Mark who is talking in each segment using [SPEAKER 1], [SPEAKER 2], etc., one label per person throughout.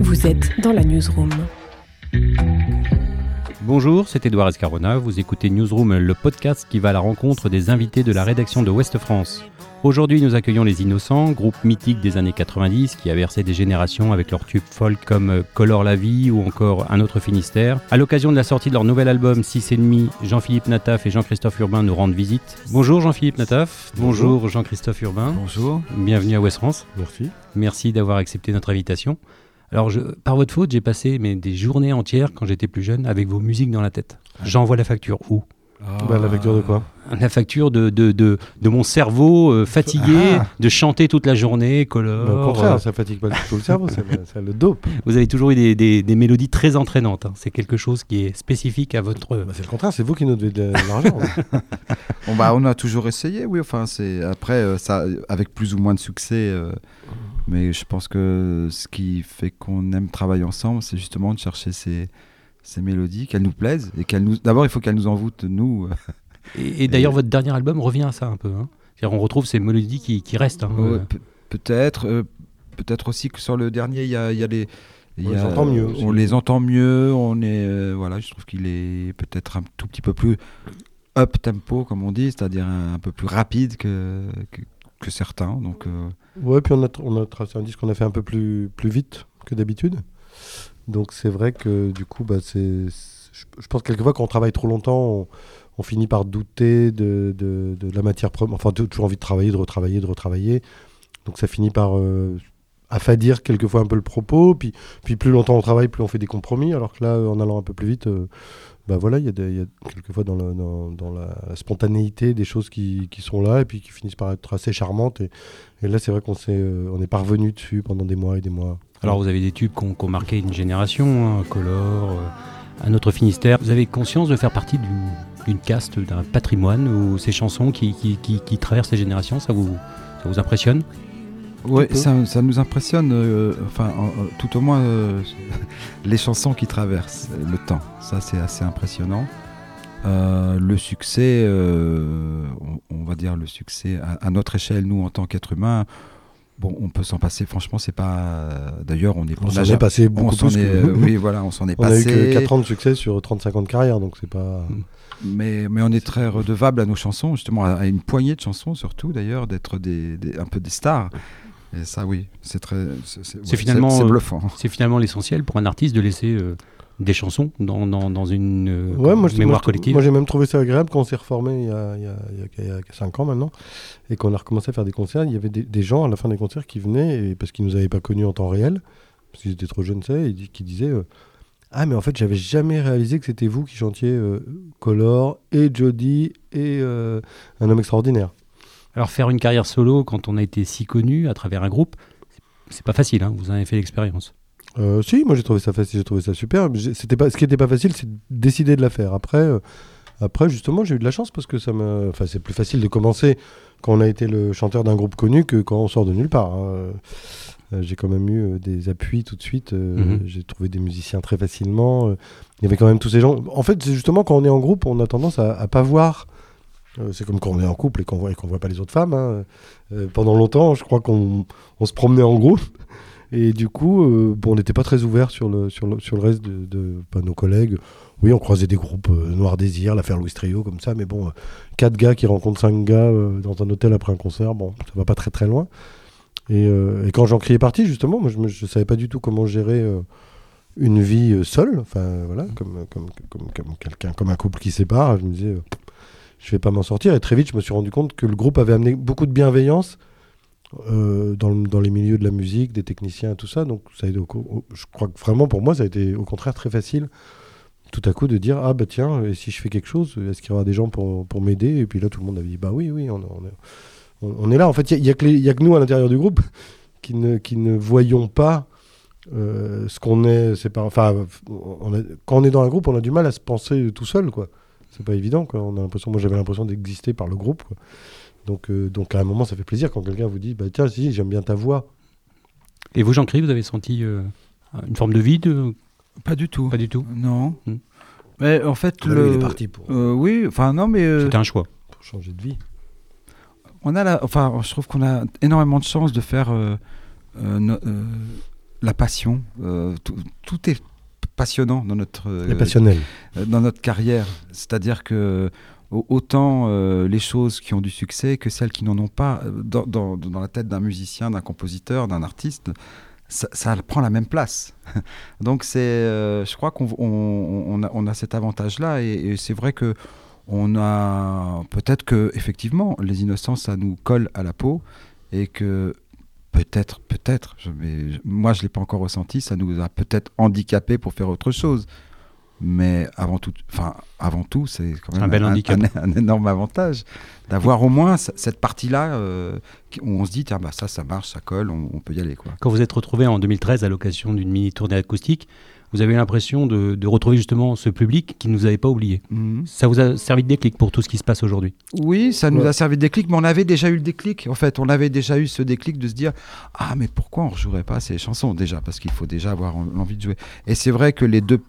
[SPEAKER 1] Vous êtes dans la newsroom.
[SPEAKER 2] Bonjour, c'est Edouard Escarona. Vous écoutez Newsroom, le podcast qui va à la rencontre des invités de la rédaction de Ouest France. Aujourd'hui, nous accueillons Les Innocents, groupe mythique des années 90 qui a versé des générations avec leurs tubes folk comme Color la vie ou encore Un autre Finistère. À l'occasion de la sortie de leur nouvel album 6 et demi, Jean-Philippe Nataf et Jean-Christophe Urbain nous rendent visite. Bonjour Jean-Philippe Nataf. Bonjour, Jean-Christophe Urbain.
[SPEAKER 3] Bonjour.
[SPEAKER 2] Bienvenue à Ouest France.
[SPEAKER 3] Merci.
[SPEAKER 2] Merci d'avoir accepté notre invitation. Alors, je, par votre faute, j'ai passé mais, des journées entières quand j'étais plus jeune avec vos musiques dans la tête. J'envoie la facture où?
[SPEAKER 3] Bah, la facture de quoi?
[SPEAKER 2] La facture de, de, de, de mon cerveau euh, fatigué
[SPEAKER 3] Ah.
[SPEAKER 2] de chanter toute la journée, color.
[SPEAKER 3] Bah, Au contraire,
[SPEAKER 2] euh,
[SPEAKER 3] ça fatigue pas du tout le cerveau, c'est le, dope.
[SPEAKER 2] vous avez toujours eu des, des, des mélodies très entraînantes. hein. C'est quelque chose qui est spécifique à votre.
[SPEAKER 3] Bah, c'est le contraire, c'est vous qui nous devez de l'argent.
[SPEAKER 4] Bon, bah, on a toujours essayé, oui. Enfin, c'est après euh, ça, avec plus ou moins de succès. Mais je pense que ce qui fait qu'on aime travailler ensemble, c'est justement de chercher ces, ces mélodies, qu'elles nous plaisent et qu'elles nous. D'abord, il faut qu'elles nous envoûtent nous.
[SPEAKER 2] Et, et d'ailleurs, votre dernier album revient à ça un peu. hein. C'est-à-dire, on retrouve ces mélodies qui, qui restent. hein.
[SPEAKER 4] Ouais, pe- peut-être, euh, peut-être aussi que sur le dernier, il y a, il y a les.
[SPEAKER 3] On les
[SPEAKER 4] a-
[SPEAKER 3] entend mieux.
[SPEAKER 4] On les entend mieux. On est, euh, voilà, je trouve qu'il est peut-être un tout petit peu plus up tempo, comme on dit, c'est-à-dire un, un peu plus rapide que, que, que certains. Donc. euh,
[SPEAKER 3] ouais, puis on a, on a tracé un disque qu'on a fait un peu plus, plus vite que d'habitude. Donc c'est vrai que du coup, bah, c'est, je, je pense que quelquefois quand on travaille trop longtemps, on, finit par douter de, de, la matière première. Enfin, toujours envie de travailler, de retravailler, de retravailler. Donc ça finit par euh, affadir quelquefois un peu le propos. Puis, puis plus longtemps on travaille, plus on fait des compromis. Alors que là, en allant un peu plus vite, euh, bah voilà, il y, a quelquefois dans, la, spontanéité des choses qui, sont là et puis qui finissent par être assez charmantes. Et, là, c'est vrai qu'on s'est, euh, on est parvenu dessus pendant des mois et des mois.
[SPEAKER 2] Alors, vous avez des tubes qui ont, marqué une génération, hein, Color, euh, Un autre Finistère. Vous avez conscience de faire partie d'une caste, d'un patrimoine où ces chansons qui, qui traversent les générations, ça vous, ça vous impressionne?
[SPEAKER 4] Oui, ça, ça nous impressionne, euh, enfin, en- en- tout au moins euh, les chansons qui traversent le temps. Ça, c'est assez impressionnant. Euh, le succès, euh, on, on va dire le succès à, à notre échelle, nous en tant qu'êtres humains, bon, on peut s'en passer. Franchement, c'est pas. D'ailleurs, on est.
[SPEAKER 3] On
[SPEAKER 4] a
[SPEAKER 3] s'en est
[SPEAKER 4] jamais-
[SPEAKER 3] passé
[SPEAKER 4] on
[SPEAKER 3] beaucoup plus.
[SPEAKER 4] est,
[SPEAKER 3] que-
[SPEAKER 4] euh, oui, voilà, on s'en est
[SPEAKER 3] on a eu
[SPEAKER 4] passé.
[SPEAKER 3] que 4 ans de succès sur 35 ans de carrière, donc c'est pas.
[SPEAKER 4] Mais, mais on est très redevable à nos chansons, justement, à à une poignée de chansons surtout d'ailleurs, d'être des, des- un peu des stars. Et ça, oui, c'est très. C'est ouais,
[SPEAKER 2] finalement,
[SPEAKER 4] c'est
[SPEAKER 2] euh,
[SPEAKER 4] bluffant.
[SPEAKER 2] C'est finalement l'essentiel pour un artiste de laisser euh, des chansons dans, dans, dans une euh,
[SPEAKER 3] Ouais, moi, je-
[SPEAKER 2] mémoire collective.
[SPEAKER 3] Moi, j'ai même trouvé ça agréable quand on s'est reformé il y a, il y a, il y a- il y a 5 ans maintenant et qu'on a recommencé à faire des concerts. Il y avait des, des gens à la fin des concerts qui venaient et, parce qu'ils nous avaient pas connus en temps réel, parce qu'ils étaient trop jeunes, ça, et qui disaient euh, Ah, mais en fait, j'avais jamais réalisé que c'était vous qui chantiez euh, Color et Jody et euh, Un homme extraordinaire.
[SPEAKER 2] Alors faire une carrière solo quand on a été si connu à travers un groupe, c'est- pas facile, hein, vous en avez fait l'expérience.
[SPEAKER 3] Euh, si, moi j'ai trouvé ça facile, j'ai trouvé ça super. C'était pas, ce qui n'était pas facile, c'est de décider de la faire. Après, euh, après justement, j'ai eu de la chance parce que ça enfin, c'est plus facile de commencer quand on a été le chanteur d'un groupe connu que quand on sort de nulle part. hein. Euh, j'ai quand même eu des appuis tout de suite.
[SPEAKER 2] Mhm.
[SPEAKER 3] J'ai trouvé des musiciens très facilement. Il y avait quand même tous ces gens. En fait, c'est justement quand on est en groupe, on a tendance à, à pas voir. Euh, c'est comme quand on est en couple et qu'on voit, voit pas les autres femmes. hein. Euh, pendant longtemps, je crois qu'on on se promenait en groupe. Et du coup, euh, bon, on n'était pas très ouvert sur le, reste de, nos collègues. Oui, on croisait des groupes Noir Désir, l'affaire Louis Trio, comme ça, mais bon, quatre gars qui rencontrent cinq gars dans un hôtel après un concert, bon, ça va pas très très loin. Et, quand Jean-Cri est parti, justement, moi je ne savais pas du tout comment gérer une vie seule, enfin voilà, comme, comme, quelqu'un, comme un couple qui sépare. Je me disais, je vais pas m'en sortir. Et très vite, je me suis rendu compte que le groupe avait amené beaucoup de bienveillance euh, dans, dans les milieux de la musique, des techniciens, tout ça. Donc, ça a été je crois que vraiment pour moi, ça a été au contraire très facile tout à coup de dire Ah, bah tiens, et si je fais quelque chose, est-ce qu'il y aura des gens pour, pour m'aider? Et puis là, tout le monde avait dit Bah oui, oui, on, est, là. En fait, il n'y a, que nous à l'intérieur du groupe qui ne, qui ne voyons pas euh, ce qu'on est. Enfin, on a- quand on est dans un groupe, on a du mal à se penser tout seul, quoi. C'est pas évident, quoi. On a l'impression, moi, j'avais l'impression d'exister par le groupe. quoi. Donc, euh, donc, à un moment, ça fait plaisir quand quelqu'un vous dit bah, Tiens, si, j'aime bien ta voix.
[SPEAKER 2] Et vous, Jean-Cri, vous avez senti euh, une forme de vide euh,
[SPEAKER 4] Pas du tout.
[SPEAKER 2] Pas du tout?
[SPEAKER 4] Non.
[SPEAKER 2] Hmm.
[SPEAKER 4] Mais en fait,
[SPEAKER 3] lui,
[SPEAKER 4] le...
[SPEAKER 3] il est parti pour,
[SPEAKER 4] Euh, oui, enfin non, mais euh,
[SPEAKER 2] C'était un choix.
[SPEAKER 3] pour changer de vie.
[SPEAKER 4] on a la... enfin, je trouve qu'on a énormément de chance de faire euh, euh, no- euh, la passion. euh, tout, tout est passionnant dans notre, euh,
[SPEAKER 3] passionnels.
[SPEAKER 4] euh, dans notre carrière. C'est-à-dire que au- autant euh, les choses qui ont du succès que celles qui n'en ont pas, dans, dans- dans la tête d'un musicien, d'un compositeur, d'un artiste, ça, ça prend la même place. Donc c'est, euh, je crois qu'on on, on a, on a cet avantage-là et, et c'est vrai que on a peut-être que effectivement les innocents ça nous colle à la peau et que peut-être, peut-être, mais moi je l'ai pas encore ressenti, ça nous a peut-être handicapé pour faire autre chose. Mais avant tout, enfin avant tout, c'est quand même
[SPEAKER 2] Un bel handicap.
[SPEAKER 4] un- un énorme avantage d'avoir au moins cette partie-là euh, où on se dit tiens bah ça, ça marche, ça colle, on, on peut y aller quoi.
[SPEAKER 2] Quand vous êtes retrouvé en 2013 à l'occasion d'une mini tournée acoustique, vous avez l'impression de, de retrouver justement ce public qui ne nous avait pas oublié.
[SPEAKER 4] Mhm.
[SPEAKER 2] Ça vous a servi de déclic pour tout ce qui se passe aujourd'hui?
[SPEAKER 4] Oui, ça nous
[SPEAKER 3] Ouais.
[SPEAKER 4] a servi de déclic, mais on avait déjà eu le déclic. En fait, on avait déjà eu ce déclic de se dire Ah, mais pourquoi on ne jouerait pas ces chansons Déjà, parce qu'il faut déjà avoir en- l'envie de jouer. Et c'est vrai que les deux,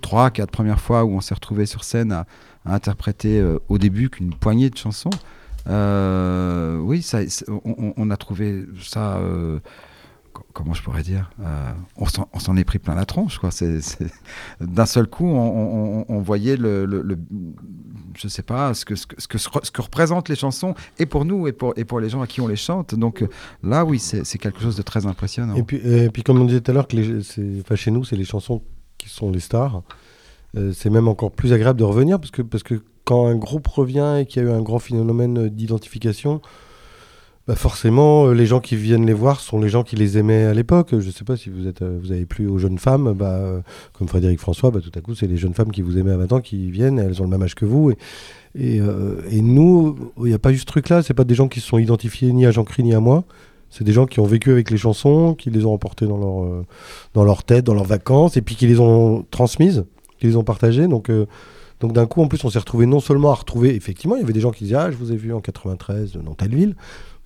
[SPEAKER 4] trois, quatre premières fois où on s'est retrouvé sur scène à, à interpréter euh, au début qu'une poignée de chansons, euh, oui, ça, on, a trouvé ça. euh, Comment je pourrais dire Euh, On s'en est pris plein la tronche, quoi. D'un seul coup, on, on- voyait le, je sais pas, ce que, ce, que, ce, que, représentent les chansons, et pour nous, et pour, et pour les gens à qui on les chante. Donc euh, là, oui, c'est quelque chose de très impressionnant.
[SPEAKER 3] Et puis, et puis comme on disait tout à l'heure, enfin, chez nous, c'est les chansons qui sont les stars. Euh, c'est même encore plus agréable de revenir parce que, parce que quand un groupe revient et qu'il y a eu un grand phénomène d'identification, bah forcément, euh, les gens qui viennent les voir sont les gens qui les aimaient à l'époque. Je ne sais pas si vous, êtes, euh, vous avez plu aux jeunes femmes, bah, euh, comme Frédéric François, bah, tout à coup, c'est les jeunes femmes qui vous aimaient à 20 ans qui viennent, elles ont le même âge que vous. Et, nous, il n'y a pas eu ce truc-là. C'est pas des gens qui se sont identifiés ni à Jean-Cri ni à moi. C'est des gens qui ont vécu avec les chansons, qui les ont emportées dans leur, tête, dans leurs vacances, et puis qui les ont transmises, qui les ont partagées. Donc, donc d'un coup, en plus, on s'est retrouvé non seulement à retrouver, effectivement, il y avait des gens qui disaient Ah, je vous ai vu en 93 dans telle ville,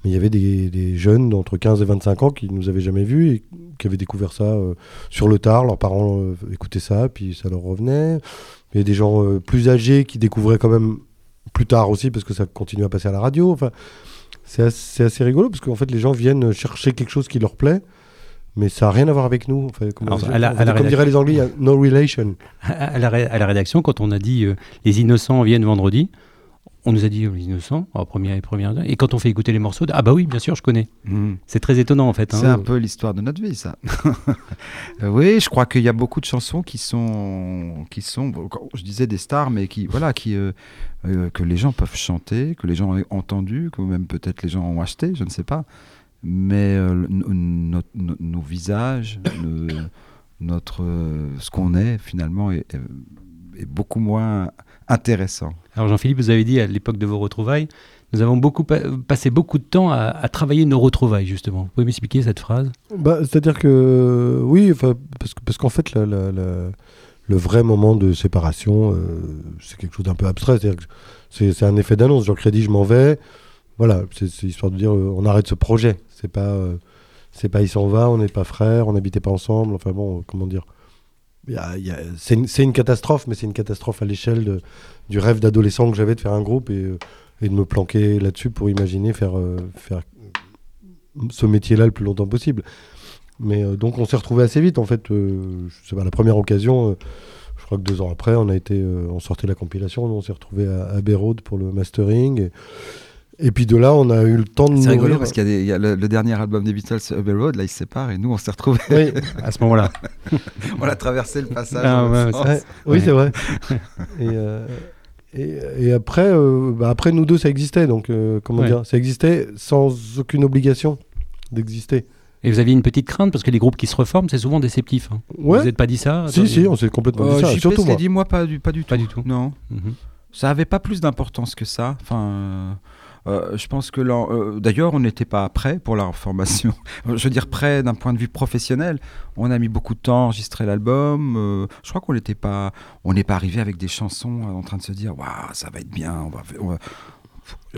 [SPEAKER 3] mais il y avait des, des jeunes d'entre 15 et 25 ans qui ne nous avaient jamais vus et qui avaient découvert ça euh, sur le tard. Leurs parents euh, écoutaient ça, puis ça leur revenait. Il y a des gens euh, plus âgés qui découvraient quand même plus tard aussi, parce que ça continue à passer à la radio. Enfin, c'est assez, assez rigolo, parce qu'en fait, les gens viennent chercher quelque chose qui leur plaît. Mais ça n'a rien à voir avec nous. Enfin, comme,
[SPEAKER 2] Alors,
[SPEAKER 3] on-
[SPEAKER 2] à la-
[SPEAKER 3] on-
[SPEAKER 2] à la
[SPEAKER 3] comme diraient les Anglais, il y a no relation.
[SPEAKER 2] à la, à la rédaction, quand on a dit les innocents viennent vendredi, on nous a dit les innocents, en première et première. Et quand on fait écouter les morceaux, ah bah oui, bien sûr, je connais.
[SPEAKER 4] Mhm.
[SPEAKER 2] C'est très étonnant en fait. hein.
[SPEAKER 4] C'est un peu l'histoire de notre vie, ça. Euh, oui, je crois qu'il y a beaucoup de chansons qui sont, qui sont, je disais des stars, mais qui, voilà, qui, euh, euh, que les gens peuvent chanter, que les gens ont entendu, que même peut-être les gens ont acheté, je ne sais pas. Mais nos visages, le- notre, ce qu'on est finalement est, est- est beaucoup moins intéressant.
[SPEAKER 2] Alors Jean-Philippe, vous avez dit à l'époque de vos retrouvailles, nous avons beaucoup pa- passé beaucoup de temps à, à travailler nos retrouvailles justement. Vous pouvez m'expliquer cette phrase?
[SPEAKER 3] Bah, C'est-à-dire que, oui, parce que- parce qu'en fait, la- la- la- le vrai moment de séparation, euh, c'est quelque chose d'un peu abstrait. C'est-à-dire que C'est un effet d'annonce. Jean Crédit, je m'en vais. Voilà, c'est histoire de dire euh, on arrête ce projet. C'est pas, euh, c'est pas il s'en va, on n'est pas frères, on n'habitait pas ensemble. Enfin bon, comment dire? C'est une, catastrophe, mais c'est une catastrophe à l'échelle du rêve d'adolescent que j'avais de faire un groupe et, euh, de me planquer là-dessus pour imaginer faire, euh, faire ce métier-là le plus longtemps possible. Mais euh, donc on s'est retrouvé assez vite en fait. euh, pas, la première occasion, je crois que deux ans après, on a été, on sortait la compilation, on s'est retrouvé à Abbey Road pour le mastering. Et puis de là, on a eu le temps de
[SPEAKER 4] C'est
[SPEAKER 3] nourrir-
[SPEAKER 4] rigolo parce qu'il y a, des- il y a le, le dernier album des Beatles, Abbey Road, là il se sépare et nous on s'est retrouvés.
[SPEAKER 3] Oui,
[SPEAKER 2] à ce moment-là
[SPEAKER 4] on a traversé le passage.
[SPEAKER 2] Ah, ouais,
[SPEAKER 3] oui c'est vrai. et, euh, et, et après, euh, bah, après nous deux, ça existait. Donc euh, comment
[SPEAKER 2] Ouais.
[SPEAKER 3] dire, ça existait sans aucune obligation d'exister.
[SPEAKER 2] Et vous aviez une petite crainte parce que les groupes qui se reforment, c'est souvent déceptif. hein.
[SPEAKER 3] Ouais.
[SPEAKER 2] Vous n'êtes pas dit ça
[SPEAKER 3] Si si, on s'est complètement
[SPEAKER 4] Euh,
[SPEAKER 3] dit ça. Surtout moi.
[SPEAKER 4] dit, moi pas du, pas du tout.
[SPEAKER 2] Pas du tout.
[SPEAKER 4] Non.
[SPEAKER 2] Mhm.
[SPEAKER 4] Ça avait pas plus d'importance que ça. Enfin, euh, je pense que euh, d'ailleurs, on n'était pas prêt pour la formation. je veux dire prêt d'un point de vue professionnel. On a mis beaucoup de temps à enregistrer l'album. euh, je crois qu'on n'était pas, on n'est pas arrivé avec des chansons en train de se dire, waouh, ça va être bien. On va, on va-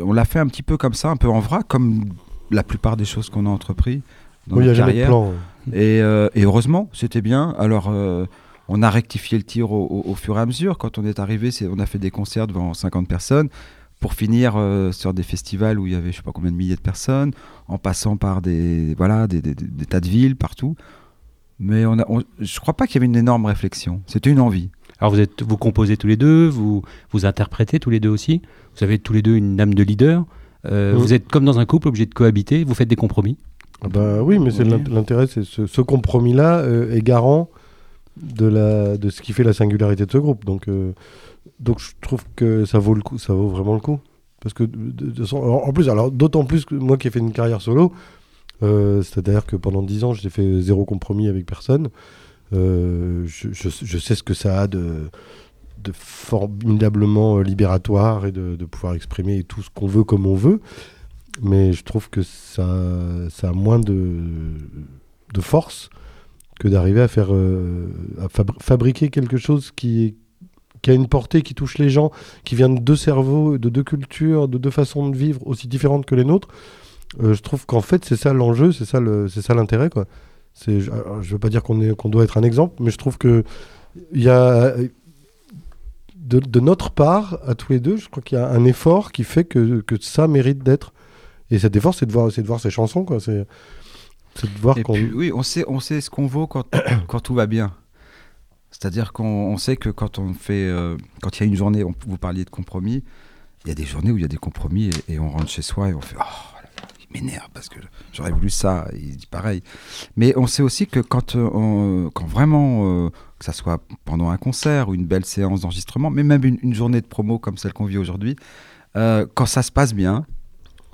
[SPEAKER 4] on l'a fait un petit peu comme ça, un peu en vrac, comme la plupart des choses qu'on a entrepris dans
[SPEAKER 3] Oui, a
[SPEAKER 4] notre
[SPEAKER 3] jamais de
[SPEAKER 4] carrière.
[SPEAKER 3] plan.
[SPEAKER 4] Et, euh, et heureusement, c'était bien. Alors, on a rectifié le tir au, au- au fur et à mesure. Quand on est arrivé, on a fait des concerts devant 50 personnes pour finir euh, sur des festivals où il y avait je sais pas combien de milliers de personnes, en passant par des, voilà, des, des- des- des tas de villes partout. Mais on a, on- je crois pas qu'il y avait une énorme réflexion. C'était une envie.
[SPEAKER 2] Alors vous, êtes, vous composez tous les deux, vous, vous interprétez tous les deux aussi, vous avez tous les deux une âme de leader, Euh, vous êtes comme dans un couple obligé de cohabiter, vous faites des compromis.
[SPEAKER 3] Ah Bah oui, mais c'est
[SPEAKER 4] Oui.
[SPEAKER 3] l'intérêt, c'est ce, ce compromis-là euh, est garant de, la, de ce qui fait la singularité de ce groupe. Donc, euh, donc je trouve que ça vaut le coup, ça vaut vraiment le coup. Parce que en plus, alors d'autant plus que moi qui ai fait une carrière solo, euh, c'est-à-dire que pendant 10 ans, j'ai fait zéro compromis avec personne. Euh, je, sais ce que ça a de, formidablement euh, libératoire et de, pouvoir exprimer tout ce qu'on veut comme on veut. Mais je trouve que ça, a moins de, force que d'arriver à faire à fabri- fabriquer quelque chose qui, est- qui a une portée, qui touche les gens, qui vient de deux cerveaux, de deux cultures, de deux façons de vivre aussi différentes que les nôtres. Euh, je trouve qu'en fait, c'est ça l'enjeu, c'est ça l'intérêt. C'est, je ne veux pas dire qu'on doit être un exemple, mais je trouve que il y a de, de notre part, à tous les deux, je crois qu'il y a un effort qui fait que, que ça mérite d'être. Et cet effort, c'est de voir, c'est de voir ces chansons, quoi. C'est, de voir qu'on.
[SPEAKER 4] oui, on sait, on sait ce qu'on vaut quand, quand tout va bien. C'est-à-dire qu'on on sait que quand on fait, euh, quand il y a une journée, on- vous parliez de compromis, il y a des journées où il y a des compromis et, on rentre chez soi et on fait oh là là, il m'énerve parce que j'aurais voulu ça. Et il dit pareil. Mais on sait aussi que quand, euh, on- quand vraiment, euh, que ça soit pendant un concert ou une belle séance d'enregistrement, mais même une, journée de promo comme celle qu'on vit aujourd'hui, quand ça se passe bien,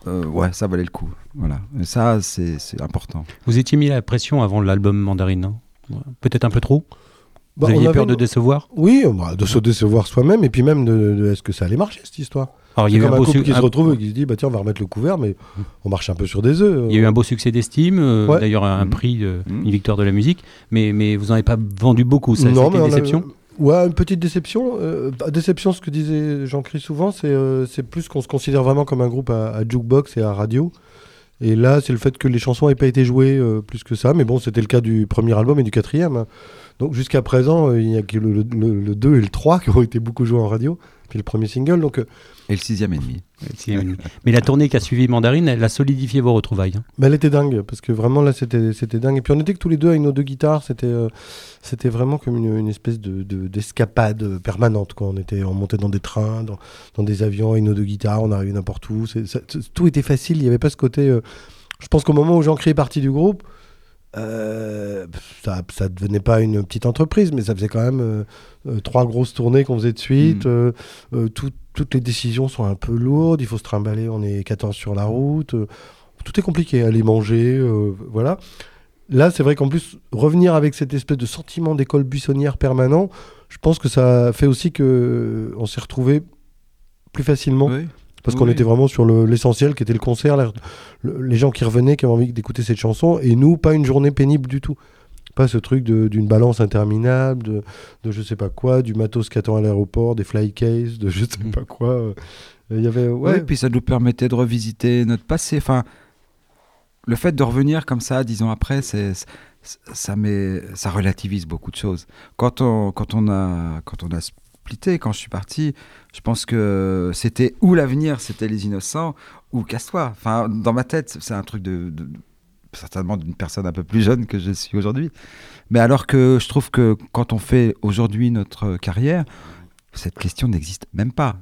[SPEAKER 4] ouais, ça valait le coup. Voilà. Et ça, c'est important.
[SPEAKER 2] Vous étiez mis la pression avant l'album Mandarine, Ouais. Peut-être un peu trop?
[SPEAKER 3] Bah,
[SPEAKER 2] Vous
[SPEAKER 3] on
[SPEAKER 2] aviez
[SPEAKER 3] avait
[SPEAKER 2] peur de
[SPEAKER 3] une-
[SPEAKER 2] décevoir
[SPEAKER 3] Oui, bah, de se décevoir soi-même, et puis même de, de- est-ce que ça allait marcher cette histoire?
[SPEAKER 2] Alors, il y, a eu un
[SPEAKER 3] un
[SPEAKER 2] beau
[SPEAKER 3] couple
[SPEAKER 2] su-
[SPEAKER 3] qui se
[SPEAKER 2] un-
[SPEAKER 3] retrouve et qui se dit bah tiens on va remettre le couvert, mais on marche un peu sur des œufs.
[SPEAKER 2] il y a eu un beau succès d'estime, euh,
[SPEAKER 3] Ouais.
[SPEAKER 2] d'ailleurs un
[SPEAKER 4] Mhm.
[SPEAKER 2] prix, euh,
[SPEAKER 4] Mhm.
[SPEAKER 2] une victoire de la musique, mais, mais vous n'en avez pas vendu beaucoup, ça,
[SPEAKER 3] Non,
[SPEAKER 2] c'était
[SPEAKER 3] mais
[SPEAKER 2] une
[SPEAKER 3] a-
[SPEAKER 2] déception?
[SPEAKER 3] Ouais, une petite déception. Euh, bah, déception, ce que disait Jean-Christ souvent, c'est euh, c'est plus qu'on se considère vraiment comme un groupe à, à jukebox et à radio. Et là, c'est le fait que les chansons n'aient pas été jouées euh, plus que ça. Mais bon, c'était le cas du premier album et du quatrième. Donc jusqu'à présent, euh, il n'y a que le, le, le- le 2 et le 3 qui ont été beaucoup joués en radio. Puis le premier single. Donc, euh,
[SPEAKER 4] Et le sixième et demi.
[SPEAKER 2] Mais la tournée qui a suivi Mandarine, elle a solidifié vos retrouvailles. hein.
[SPEAKER 3] mais elle était dingue. Parce que vraiment, là, c'était c'était dingue. Et puis on était que tous les deux avec nos deux guitares. C'était euh, c'était vraiment comme une, une espèce de- de- d'escapade permanente. Quoi. On, était, on montait dans des trains, dans, dans des avions avec nos deux guitares. On arrivait n'importe où. C'est- ça- c'est- tout était facile. Il n'y avait pas ce côté. euh, je pense qu'au moment où Jean-Christ est parti du groupe, euh, ça ça devenait pas une petite entreprise, mais ça faisait quand même euh, euh, trois grosses tournées qu'on faisait de suite.
[SPEAKER 4] Mm.
[SPEAKER 3] euh, tout- toutes les décisions sont un peu lourdes. Il faut se trimballer. On est 14 sur la route. tout est compliqué. Aller manger, voilà. Là, c'est vrai qu'en plus, revenir avec cette espèce de sentiment d'école buissonnière permanent, je pense que ça fait aussi que on s'est retrouvé plus facilement
[SPEAKER 4] Oui.
[SPEAKER 3] Parce qu'on
[SPEAKER 4] Oui.
[SPEAKER 3] était vraiment sur le- l'essentiel qui était le concert, le- les gens qui revenaient, qui avaient envie d'écouter cette chanson, et nous, pas une journée pénible du tout. Pas ce truc d'une balance interminable, de, de je sais pas quoi, du matos qui attend à l'aéroport, des fly cases, de je sais
[SPEAKER 2] Mhm.
[SPEAKER 3] pas quoi. euh. Il y avait,
[SPEAKER 4] Ouais.
[SPEAKER 3] ouais,
[SPEAKER 4] puis ça nous permettait de revisiter notre passé. Enfin, le fait de revenir comme ça dix ans après, c'est- ça met, ça relativise beaucoup de choses. Quand on, quand on a, quand on a splitté, quand je suis parti, je pense que c'était ou l'avenir, c'était les innocents, ou casse-toi. Enfin, dans ma tête, c'est un truc de, certainement d'une personne un peu plus jeune que je suis aujourd'hui. Mais alors que je trouve que quand on fait aujourd'hui notre carrière, cette question n'existe même pas.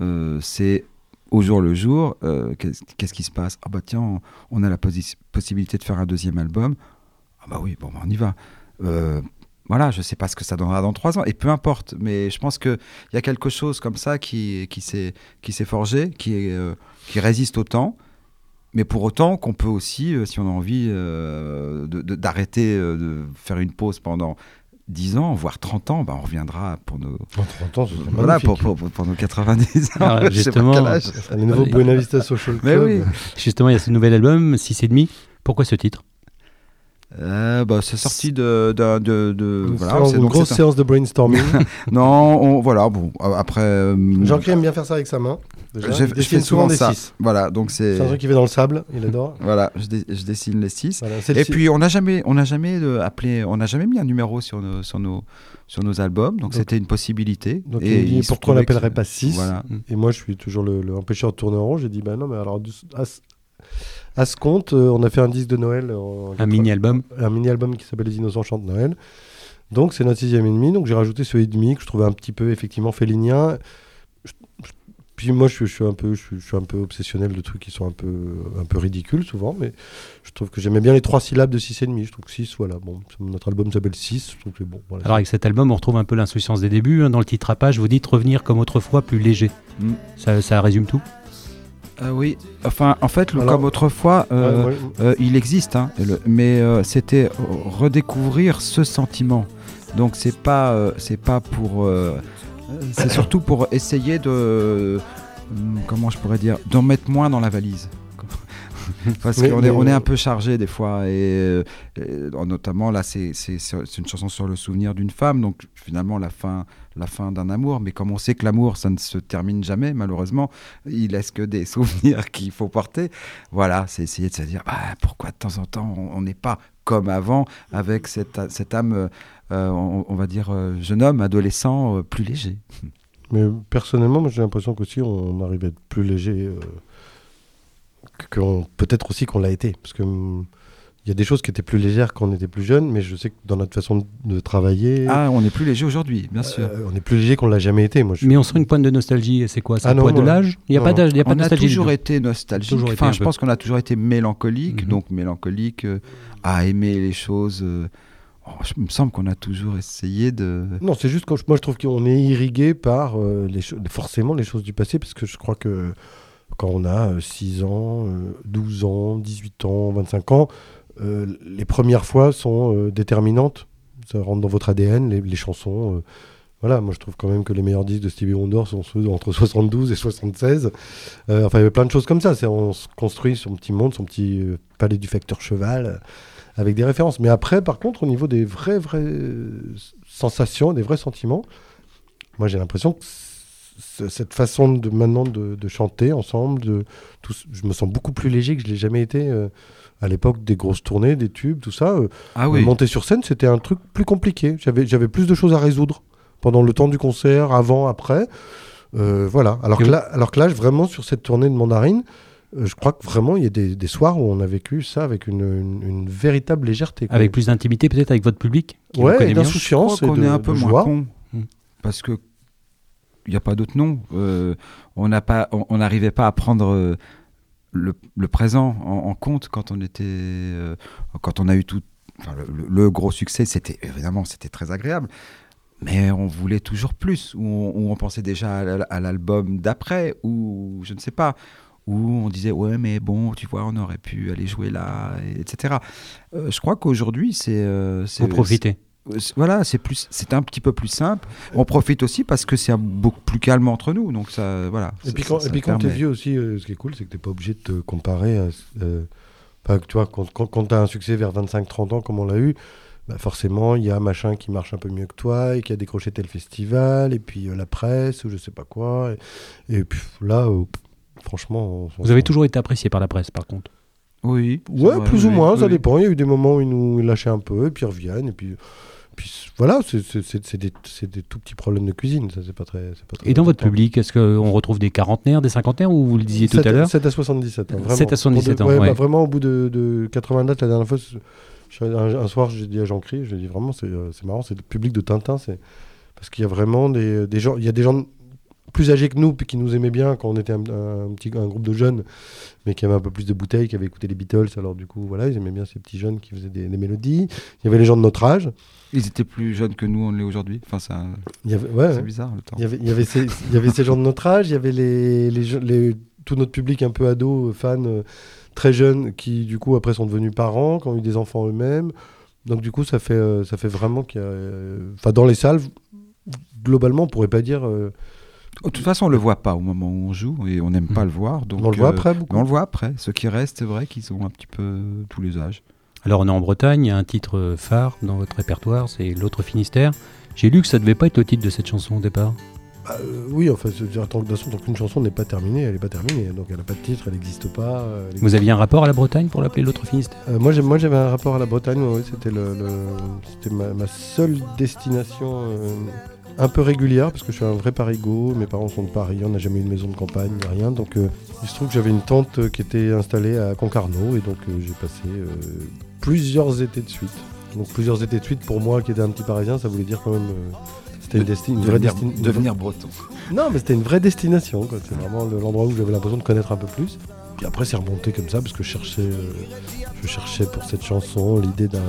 [SPEAKER 4] Euh, c'est au jour le jour, euh, qu'est-ce qui se passe? Ah bah tiens, on, a la possibilité de faire un deuxième album. Ah bah oui, bon, bah, on y va. Euh, voilà, je sais pas ce que ça donnera dans trois ans, et peu importe, mais je pense qu'il y a quelque chose comme ça qui, qui s'est forgé, qui, est, euh, qui résiste au temps, mais pour autant qu'on peut aussi, euh, si on a envie euh, de- de- d'arrêter de faire une pause pendant 10 ans, voire 30 ans, bah, on reviendra pour nos,
[SPEAKER 3] en 30 ans,
[SPEAKER 4] voilà, pour, pour, pour- pour nos 90 ans.
[SPEAKER 2] Alors, justement,
[SPEAKER 3] le nouveau. Buena Vista Social Club.
[SPEAKER 4] Mais oui.
[SPEAKER 2] Justement, il y a ce nouvel album, 6 et demi. Pourquoi ce titre?
[SPEAKER 4] Euh, bah, c'est sorti de, de, de, de- voilà,
[SPEAKER 3] séance-
[SPEAKER 4] c'est
[SPEAKER 3] une
[SPEAKER 4] donc
[SPEAKER 3] grosse
[SPEAKER 4] un-
[SPEAKER 3] séance de brainstorming.
[SPEAKER 4] Non, on- voilà, bon, après. euh,
[SPEAKER 3] Jean-Christ aime bien faire ça avec sa main. déjà.
[SPEAKER 4] je
[SPEAKER 3] dessine
[SPEAKER 4] fais
[SPEAKER 3] souvent des
[SPEAKER 4] ça.
[SPEAKER 3] 6.
[SPEAKER 4] Voilà, donc c'est.
[SPEAKER 3] C'est un truc qui fait dans le sable, il adore.
[SPEAKER 4] Voilà, je, dé- je dessine les 6.
[SPEAKER 3] Voilà,
[SPEAKER 4] Et
[SPEAKER 3] six.
[SPEAKER 4] puis on n'a jamais, on n'a jamais euh, appelé, on n'a jamais mis un numéro sur nos, sur nos, sur nos albums, donc c'était une possibilité.
[SPEAKER 3] Donc
[SPEAKER 4] et
[SPEAKER 3] il dit pourquoi on l'appellerait pas 6
[SPEAKER 4] Voilà.
[SPEAKER 3] Et moi je suis toujours le, le empêcheur de tourner en rond. J'ai dit bah non, mais alors à ce- à ce compte, euh, on a fait un disque de Noël. en-
[SPEAKER 2] Un mini-album.
[SPEAKER 3] un mini-album qui s'appelle Les Innocents chantent Noël. Donc c'est notre sixième et demi. Donc j'ai rajouté ce et demi que je trouvais un petit peu effectivement félinien. Je- je- Puis moi je, suis- je suis un peu, je, suis- je suis un peu obsessionnel de trucs qui sont un peu, un peu ridicules souvent, mais je trouve que j'aimais bien les trois syllabes de six et demi. Je trouve que 6, voilà. Bon, notre album s'appelle 6. Je trouve que c'est bon. Voilà.
[SPEAKER 2] Alors avec cet album, on retrouve un peu l'insouciance des débuts. hein. Dans le titrapage, vous dites revenir comme autrefois, plus léger.
[SPEAKER 4] Mm.
[SPEAKER 2] Ça, ça résume tout?
[SPEAKER 4] Ah oui, enfin, en fait, le
[SPEAKER 3] Alors-
[SPEAKER 4] comme autrefois, euh,
[SPEAKER 3] Ouais, ouais.
[SPEAKER 4] euh, il existe, hein, le- mais euh, c'était euh, redécouvrir ce sentiment. Donc c'est pas, euh, c'est pas pour, euh, euh, c'est surtout pour essayer de, hum, comment je pourrais dire, d'en mettre moins dans la valise. Parce qu'on est, on est un peu chargé des fois, et, euh, et notamment là, c'est une chanson sur le souvenir d'une femme, donc finalement la fin, la fin d'un amour. Mais comme on sait que l'amour, ça ne se termine jamais, malheureusement, il laisse que des souvenirs qu'il faut porter? Voilà, c'est essayer de se dire bah, pourquoi de temps en temps on n'est pas comme avant avec cette, cette âme, euh, on, va dire, euh, jeune homme, adolescent, euh, plus léger.
[SPEAKER 3] Mais personnellement, j'ai l'impression qu'aussi on arrive à être plus léger. Peut-être aussi qu'on l'a été. Parce que hum, il y a des choses qui étaient plus légères quand on était plus jeune, mais je sais que dans notre façon de travailler,
[SPEAKER 4] Ah, on est plus léger aujourd'hui, bien sûr.
[SPEAKER 3] euh, on est plus léger qu'on l'a jamais été. Moi, je...
[SPEAKER 2] Mais on sent une pointe de nostalgie. Et c'est quoi C'est
[SPEAKER 3] Ah
[SPEAKER 2] le
[SPEAKER 3] non,
[SPEAKER 2] poids de l'âge Il n'y a
[SPEAKER 3] non,
[SPEAKER 2] pas d'âge, il y a pas
[SPEAKER 4] on
[SPEAKER 2] de
[SPEAKER 4] a
[SPEAKER 2] nostalgie.
[SPEAKER 4] toujours été nostalgique.
[SPEAKER 2] Toujours été
[SPEAKER 4] enfin,
[SPEAKER 2] un
[SPEAKER 4] je
[SPEAKER 2] peu.
[SPEAKER 4] pense qu'on a toujours été mélancolique.
[SPEAKER 2] Mhm.
[SPEAKER 4] Donc mélancolique, euh, à aimer les choses. euh, oh, je- il me semble qu'on a toujours essayé de.
[SPEAKER 3] Non, c'est juste que moi je trouve qu'on est irrigué par euh, les cho- forcément les choses du passé, parce que je crois que quand on a euh, 6 ans, euh, 12 ans, 18 ans, 25 ans, les premières fois sont euh, déterminantes. Ça rentre dans votre ADN, les, chansons. euh, voilà, moi je trouve quand même que les meilleurs disques de Stevie Wonder sont ceux entre 72 et 76. Euh, enfin, il y avait plein de choses comme ça. On se construit son petit monde, son petit euh, palais du facteur cheval, euh, avec des références. Mais après, par contre, au niveau des vraies, vraies euh, sensations, des vrais sentiments, moi j'ai l'impression que cette façon de maintenant de, de chanter ensemble, de, tout, je me sens beaucoup plus léger que je l'ai jamais été euh, à l'époque des grosses tournées, des tubes, tout ça. euh,
[SPEAKER 4] Ah oui.
[SPEAKER 3] Monter sur scène, c'était un truc plus compliqué. J'avais, j'avais plus de choses à résoudre pendant le temps du concert, avant, après. Euh, voilà. Alors que, là, alors que là, vraiment, sur cette tournée de Mandarine, euh, je crois que vraiment, il y a des, des soirs où on a vécu ça avec une, une- une véritable légèreté. quoi.
[SPEAKER 2] Avec plus d'intimité peut-être avec votre public
[SPEAKER 3] ouais, et d'insouciance
[SPEAKER 4] qu'on
[SPEAKER 3] de,
[SPEAKER 4] est un peu moins con.
[SPEAKER 2] Mm.
[SPEAKER 4] Parce que il n'y a pas d'autre nom. Euh, on n'a pas, on on n'arrivait pas à prendre euh, le, présent en, compte quand on était, euh, quand on a eu tout. le, gros succès, c'était évidemment, c'était très agréable. Mais on voulait toujours plus, ou on, pensait déjà à, l'album d'après, ou je ne sais pas, où on disait ouais mais bon, tu vois, on aurait pu aller jouer là, et- etc. Euh, je crois qu'aujourd'hui c'est, euh, c'est c'est- Voilà, c'est plus, c'est un petit peu plus simple. On profite aussi parce que c'est un- beaucoup plus calme entre nous, donc ça, voilà.
[SPEAKER 3] Et
[SPEAKER 4] ça-
[SPEAKER 3] puis
[SPEAKER 4] ça-
[SPEAKER 3] quand,
[SPEAKER 4] ça
[SPEAKER 3] et puis quand t'es
[SPEAKER 4] permet.
[SPEAKER 3] vieux aussi, euh, ce qui est cool, c'est que t'es pas obligé de te comparer. À, euh, que, tu vois, quand, quand, quand t'as un succès vers 25-30 ans, comme on l'a eu, bah forcément, il y a machin qui marche un peu mieux que toi et qui a décroché tel festival, et puis euh, la presse, ou je sais pas quoi. Et, et puis là, euh, franchement. on
[SPEAKER 2] Vous avez toujours été apprécié par la presse par contre?
[SPEAKER 4] Oui.
[SPEAKER 3] Ouais,
[SPEAKER 4] vrai,
[SPEAKER 3] plus ou moins,
[SPEAKER 4] oui,
[SPEAKER 3] ça dépend. Il y a eu des moments où ils nous lâchaient un peu, et puis ils reviennent, et puis. Puis voilà, c'est des, des tout petits problèmes de cuisine, ça c'est pas très. c'est pas très
[SPEAKER 2] Et dans votre public, est-ce qu'on retrouve des quarantenaires, des cinquantenaires ou vous le disiez tout
[SPEAKER 3] 7
[SPEAKER 2] à l'heure
[SPEAKER 3] 7 à 77 ans. Vraiment.
[SPEAKER 2] 7 à 77
[SPEAKER 3] Pour
[SPEAKER 2] ans,
[SPEAKER 3] de-
[SPEAKER 2] ouais.
[SPEAKER 3] bah, vraiment, au bout de, de 80 dates, la dernière fois, je- un, un soir, j'ai dit à Jean-Cri, je lui ai dit vraiment, c'est euh, c'est marrant, c'est le public de Tintin. c'est Parce qu'il y a vraiment des, des gens, il y a des gens plus âgés que nous, puis qui nous aimaient bien quand on était un, un petit un groupe de jeunes, mais qui avaient un peu plus de bouteilles, qui avaient écouté les Beatles. Alors du coup, voilà, ils aimaient bien ces petits jeunes qui faisaient des, des mélodies. Il y avait les gens de notre âge.
[SPEAKER 4] Ils étaient plus jeunes que nous, on l'est aujourd'hui. Enfin, ça,
[SPEAKER 3] ouais,
[SPEAKER 4] c'est bizarre le temps.
[SPEAKER 3] Il y avait, il y avait ces, il y avait ces gens de notre âge, il y avait les, les, les- tout notre public un peu ado, euh, fan, euh, très jeunes, qui du coup après sont devenus parents, qui ont eu des enfants eux-mêmes. Donc du coup, ça fait, euh, ça fait vraiment qu'il y a... Enfin, dans les salles, globalement, on pourrait pas dire... euh,
[SPEAKER 4] De toute façon, on le voit pas au moment où on joue et on n'aime pas
[SPEAKER 2] Mm.
[SPEAKER 4] le voir. Donc,
[SPEAKER 3] on le voit
[SPEAKER 4] euh,
[SPEAKER 3] après
[SPEAKER 4] mais
[SPEAKER 3] beaucoup.
[SPEAKER 4] on le voit après. Ceux qui restent, c'est vrai qu'ils ont un petit peu tous les âges.
[SPEAKER 2] Alors on est en Bretagne, il y a un titre euh, phare dans votre répertoire, c'est L'autre Finistère. J'ai lu que ça devait pas être le titre de cette chanson au départ.
[SPEAKER 3] Bah, euh, oui, enfin, c'est- de toute façon, tant qu'une chanson n'est pas terminée, elle n'est pas terminée. Donc elle n'a pas de titre, elle n'existe pas. euh,
[SPEAKER 2] Vous aviez un rapport à la Bretagne pour l'appeler L'autre Finistère?
[SPEAKER 3] Euh, moi, j'avais un rapport à la Bretagne, ouais, c'était le, ma, ma seule destination euh, un peu régulière parce que je suis un vrai parigo. Mes parents sont de Paris, on n'a jamais eu une maison de campagne, rien. Donc euh, il se trouve que j'avais une tante qui était installée à Concarneau et donc euh, j'ai passé euh, plusieurs étés de suite. Donc plusieurs étés de suite pour moi qui était un petit parisien, ça voulait dire quand même. euh, c'était une, desti- une vraie destination.
[SPEAKER 4] devenir breton.
[SPEAKER 3] Non, mais c'était une vraie destination. quoi. C'est vraiment le- l'endroit où j'avais l'impression de connaître un peu plus. Puis après, c'est remonté comme ça parce que je cherchais, euh, je cherchais pour cette chanson l'idée d'un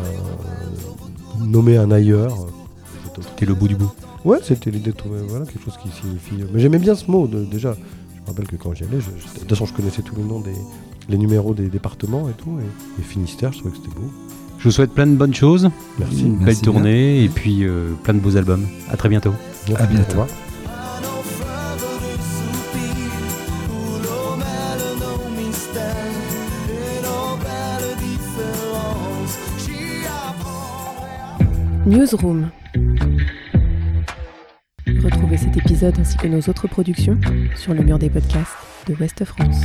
[SPEAKER 3] nommer un ailleurs.
[SPEAKER 2] C'était le bout du bout.
[SPEAKER 3] Ouais, c'était l'idée de trouver voilà, quelque chose qui signifie. Mais j'aimais bien ce mot de- déjà. Je me rappelle que quand j'y allais, je, je- de toute façon, je connaissais tous les noms des les numéros des départements et tout. Et, et Finistère, je trouvais que c'était beau.
[SPEAKER 2] Je vous souhaite plein de bonnes choses,
[SPEAKER 3] Merci.
[SPEAKER 2] une belle
[SPEAKER 4] Merci bien.
[SPEAKER 2] tournée et puis euh, plein de beaux albums. À très bientôt.
[SPEAKER 3] Merci,
[SPEAKER 4] bientôt.
[SPEAKER 3] au.
[SPEAKER 1] Newsroom. Retrouvez cet épisode ainsi que nos autres productions sur le mur des podcasts de Ouest France.